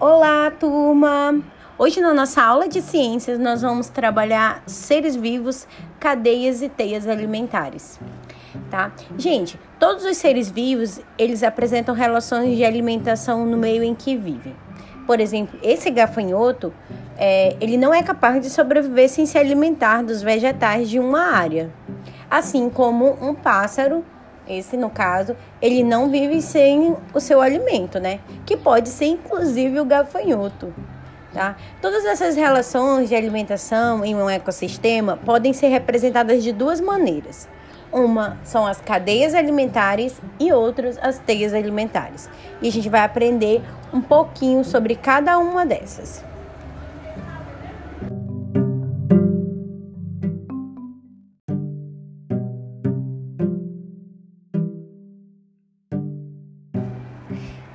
Olá, turma! Hoje na nossa aula de ciências nós vamos trabalhar seres vivos, cadeias e teias alimentares. Tá? Gente, todos os seres vivos, eles apresentam relações de alimentação no meio em que vivem. Por exemplo, esse gafanhoto, é, ele não é capaz de sobreviver sem se alimentar dos vegetais de uma área. Assim como um pássaro esse, no caso, ele não vive sem o seu alimento, né? Que pode ser inclusive o gafanhoto. Tá? Todas essas relações de alimentação em um ecossistema podem ser representadas de duas maneiras. Uma são as cadeias alimentares e outras as teias alimentares. E a gente vai aprender um pouquinho sobre cada uma dessas.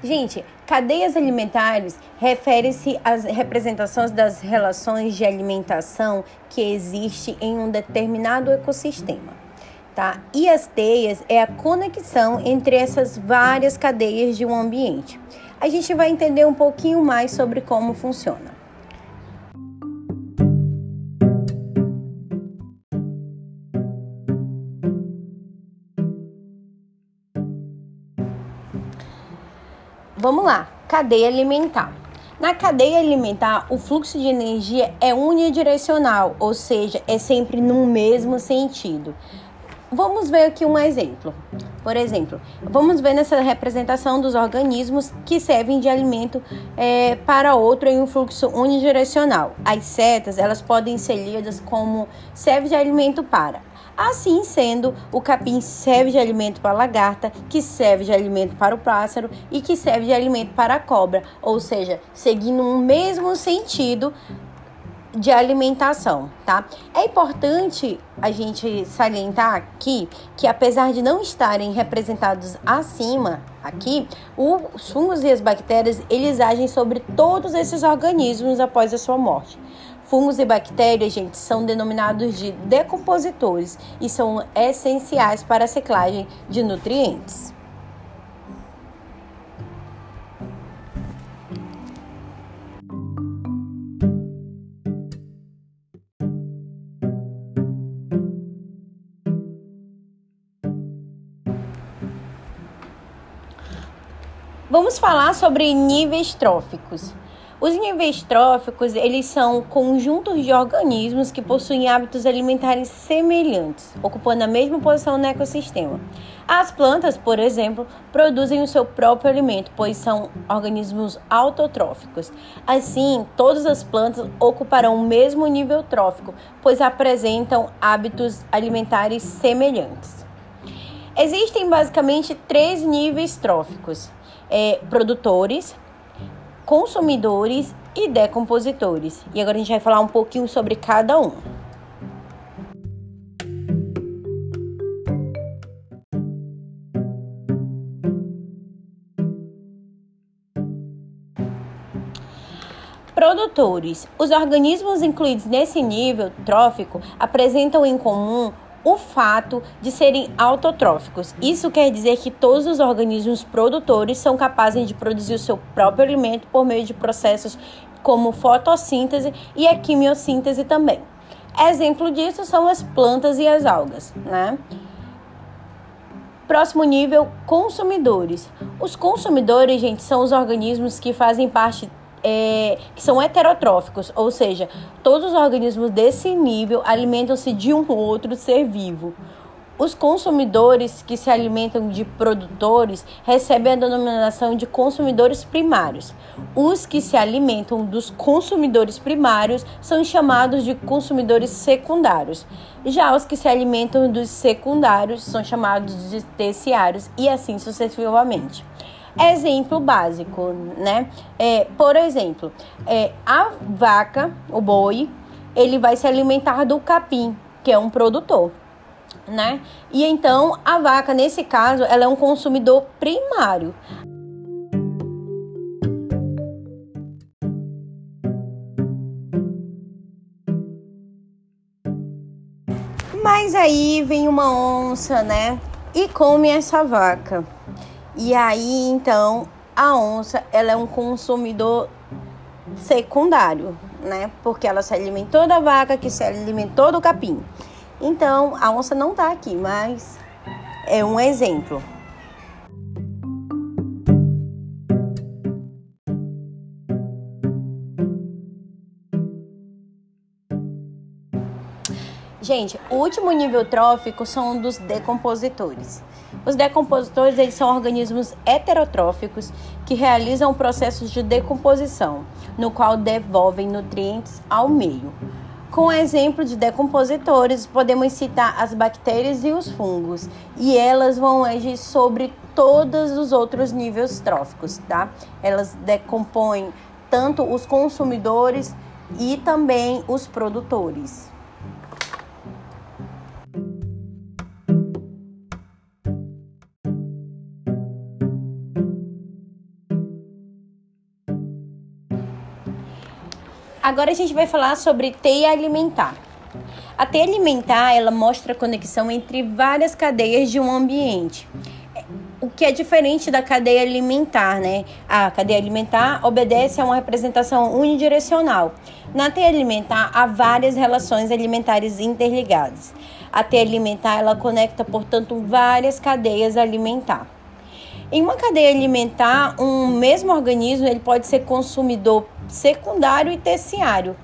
Gente, cadeias alimentares refere-se às representações das relações de alimentação que existe em um determinado ecossistema. Tá? E as teias é a conexão entre essas várias cadeias de um ambiente. A gente vai entender um pouquinho mais sobre como funciona. Vamos lá, cadeia alimentar. Na cadeia alimentar, o fluxo de energia é unidirecional, ou seja, é sempre no mesmo sentido. Vamos ver aqui um exemplo. Por exemplo, vamos ver nessa representação dos organismos que servem de alimento é, para outro em um fluxo unidirecional. As setas, elas podem ser lidas como serve de alimento para Assim sendo, o capim serve de alimento para a lagarta, que serve de alimento para o pássaro e que serve de alimento para a cobra, ou seja, seguindo um mesmo sentido de alimentação, tá? É importante a gente salientar aqui que apesar de não estarem representados acima aqui, os fungos e as bactérias, eles agem sobre todos esses organismos após a sua morte. Fungos e bactérias, gente, são denominados de decompositores e são essenciais para a ciclagem de nutrientes. Vamos falar sobre níveis tróficos. Os níveis tróficos, eles são conjuntos de organismos que possuem hábitos alimentares semelhantes, ocupando a mesma posição no ecossistema. As plantas, por exemplo, produzem o seu próprio alimento, pois são organismos autotróficos. Assim, todas as plantas ocuparão o mesmo nível trófico, pois apresentam hábitos alimentares semelhantes. Existem basicamente três níveis tróficos: é, produtores, consumidores e decompositores. E agora a gente vai falar um pouquinho sobre cada um. Produtores. Os organismos incluídos nesse nível trófico apresentam em comum o fato de serem autotróficos. Isso quer dizer que todos os organismos produtores são capazes de produzir o seu próprio alimento por meio de processos como fotossíntese e a quimiossíntese também. Exemplo disso são as plantas e as algas, né? Próximo nível, consumidores. Os consumidores, gente, são os organismos que fazem parte é, que são heterotróficos, ou seja, todos os organismos desse nível alimentam-se de um outro ser vivo. Os consumidores que se alimentam de produtores recebem a denominação de consumidores primários. Os que se alimentam dos consumidores primários são chamados de consumidores secundários. Já os que se alimentam dos secundários são chamados de terciários e assim sucessivamente. Exemplo básico, né? É, por exemplo, é, a vaca, o boi, ele vai se alimentar do capim, que é um produtor, né? E então a vaca, nesse caso, ela é um consumidor primário. Mas aí vem uma onça, né? E come essa vaca. E aí, então, a onça, ela é um consumidor secundário, né? Porque ela se alimentou da vaca que se alimentou do capim. Então, a onça não tá aqui, mas é um exemplo. Gente, o último nível trófico são dos decompositores. Os decompositores eles são organismos heterotróficos que realizam processos de decomposição, no qual devolvem nutrientes ao meio. Com exemplo de decompositores, podemos citar as bactérias e os fungos, e elas vão agir sobre todos os outros níveis tróficos, tá? Elas decompõem tanto os consumidores e também os produtores. Agora a gente vai falar sobre teia alimentar. A teia alimentar, ela mostra a conexão entre várias cadeias de um ambiente. O que é diferente da cadeia alimentar, né? A cadeia alimentar obedece a uma representação unidirecional. Na teia alimentar, há várias relações alimentares interligadas. A teia alimentar, ela conecta, portanto, várias cadeias alimentares. Em uma cadeia alimentar, um mesmo organismo ele pode ser consumidor secundário e terciário.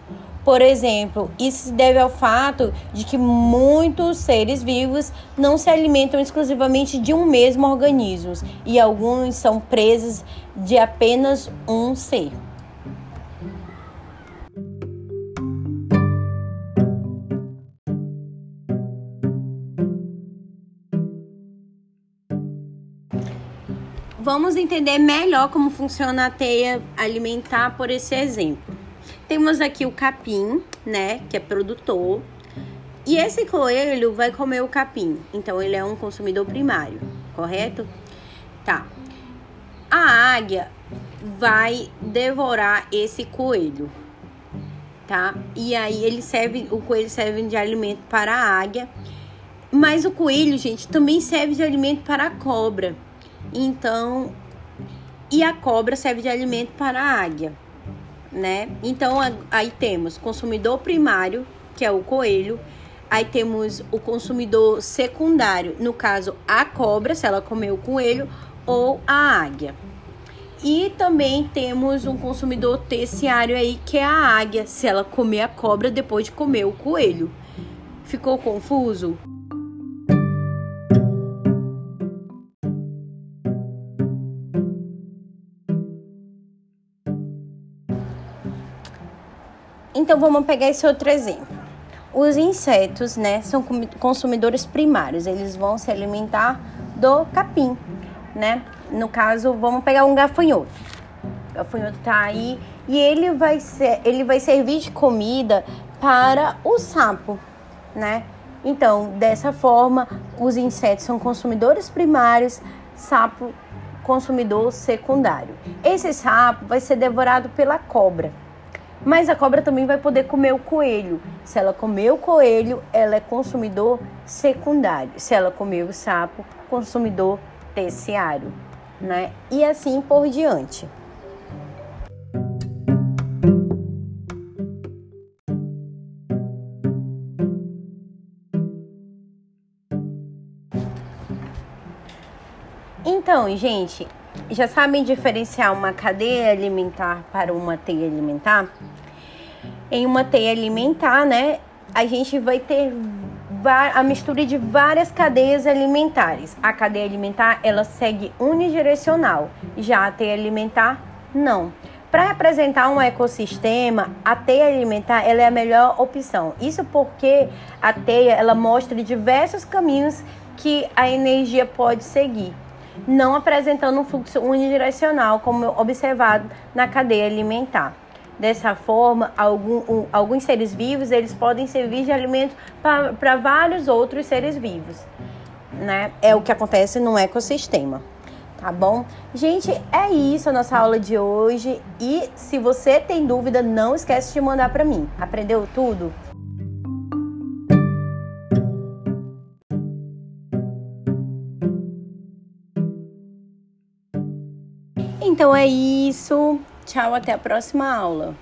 Por exemplo, isso se deve ao fato de que muitos seres vivos não se alimentam exclusivamente de um mesmo organismo e alguns são presos de apenas um ser. Vamos entender melhor como funciona a teia alimentar por esse exemplo. Temos aqui o capim, né, que é produtor, e esse coelho vai comer o capim. Então ele é um consumidor primário, correto? Tá. A águia vai devorar esse coelho, tá? E aí ele serve, o coelho serve de alimento para a águia, mas o coelho, gente, também serve de alimento para a cobra. Então, e a cobra serve de alimento para a águia, né? Então, aí temos consumidor primário, que é o coelho, aí temos o consumidor secundário, no caso, a cobra, se ela comeu o coelho, ou a águia. E também temos um consumidor terciário aí, que é a águia, se ela comer a cobra depois de comer o coelho. Ficou confuso? Então vamos pegar esse outro exemplo. Os insetos, né, são consumidores primários, eles vão se alimentar do capim, né? No caso, vamos pegar um gafanhoto. O gafanhoto tá aí e ele vai ser, ele vai servir de comida para o sapo, né? Então, dessa forma, os insetos são consumidores primários, sapo consumidor secundário. Esse sapo vai ser devorado pela cobra. Mas a cobra também vai poder comer o coelho. Se ela comer o coelho, ela é consumidor secundário. Se ela comer o sapo, consumidor terciário, né? E assim por diante. Então, gente, já sabem diferenciar uma cadeia alimentar para uma teia alimentar? Em uma teia alimentar, né, a gente vai ter a mistura de várias cadeias alimentares. A cadeia alimentar, ela segue unidirecional, já a teia alimentar, não. Para representar um ecossistema, a teia alimentar ela é a melhor opção. Isso porque a teia ela mostra diversos caminhos que a energia pode seguir não apresentando um fluxo unidirecional, como observado na cadeia alimentar. Dessa forma, algum, um, alguns seres vivos eles podem servir de alimento para vários outros seres vivos. Né? É o que acontece no ecossistema. Tá bom? Gente, é isso a nossa aula de hoje. E se você tem dúvida, não esquece de mandar para mim. Aprendeu tudo? Então é isso. Tchau, até a próxima aula.